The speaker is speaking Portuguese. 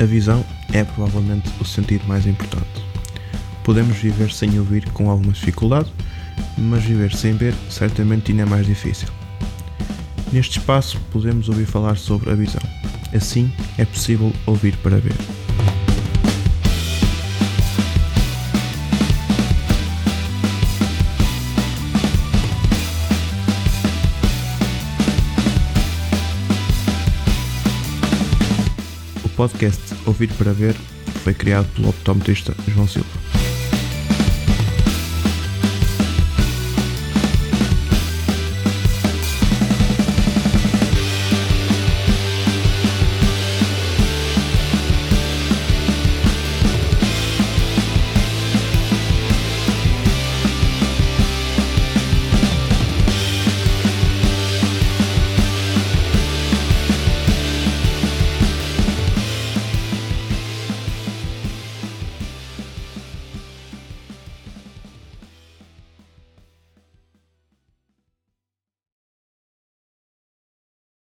A visão é provavelmente o sentido mais importante. Podemos viver sem ouvir com alguma dificuldade, mas viver sem ver certamente ainda é mais difícil. Neste espaço podemos ouvir falar sobre a visão. Assim é possível ouvir para ver. O podcast Ouvir para Ver foi criado pelo optometrista João Silva.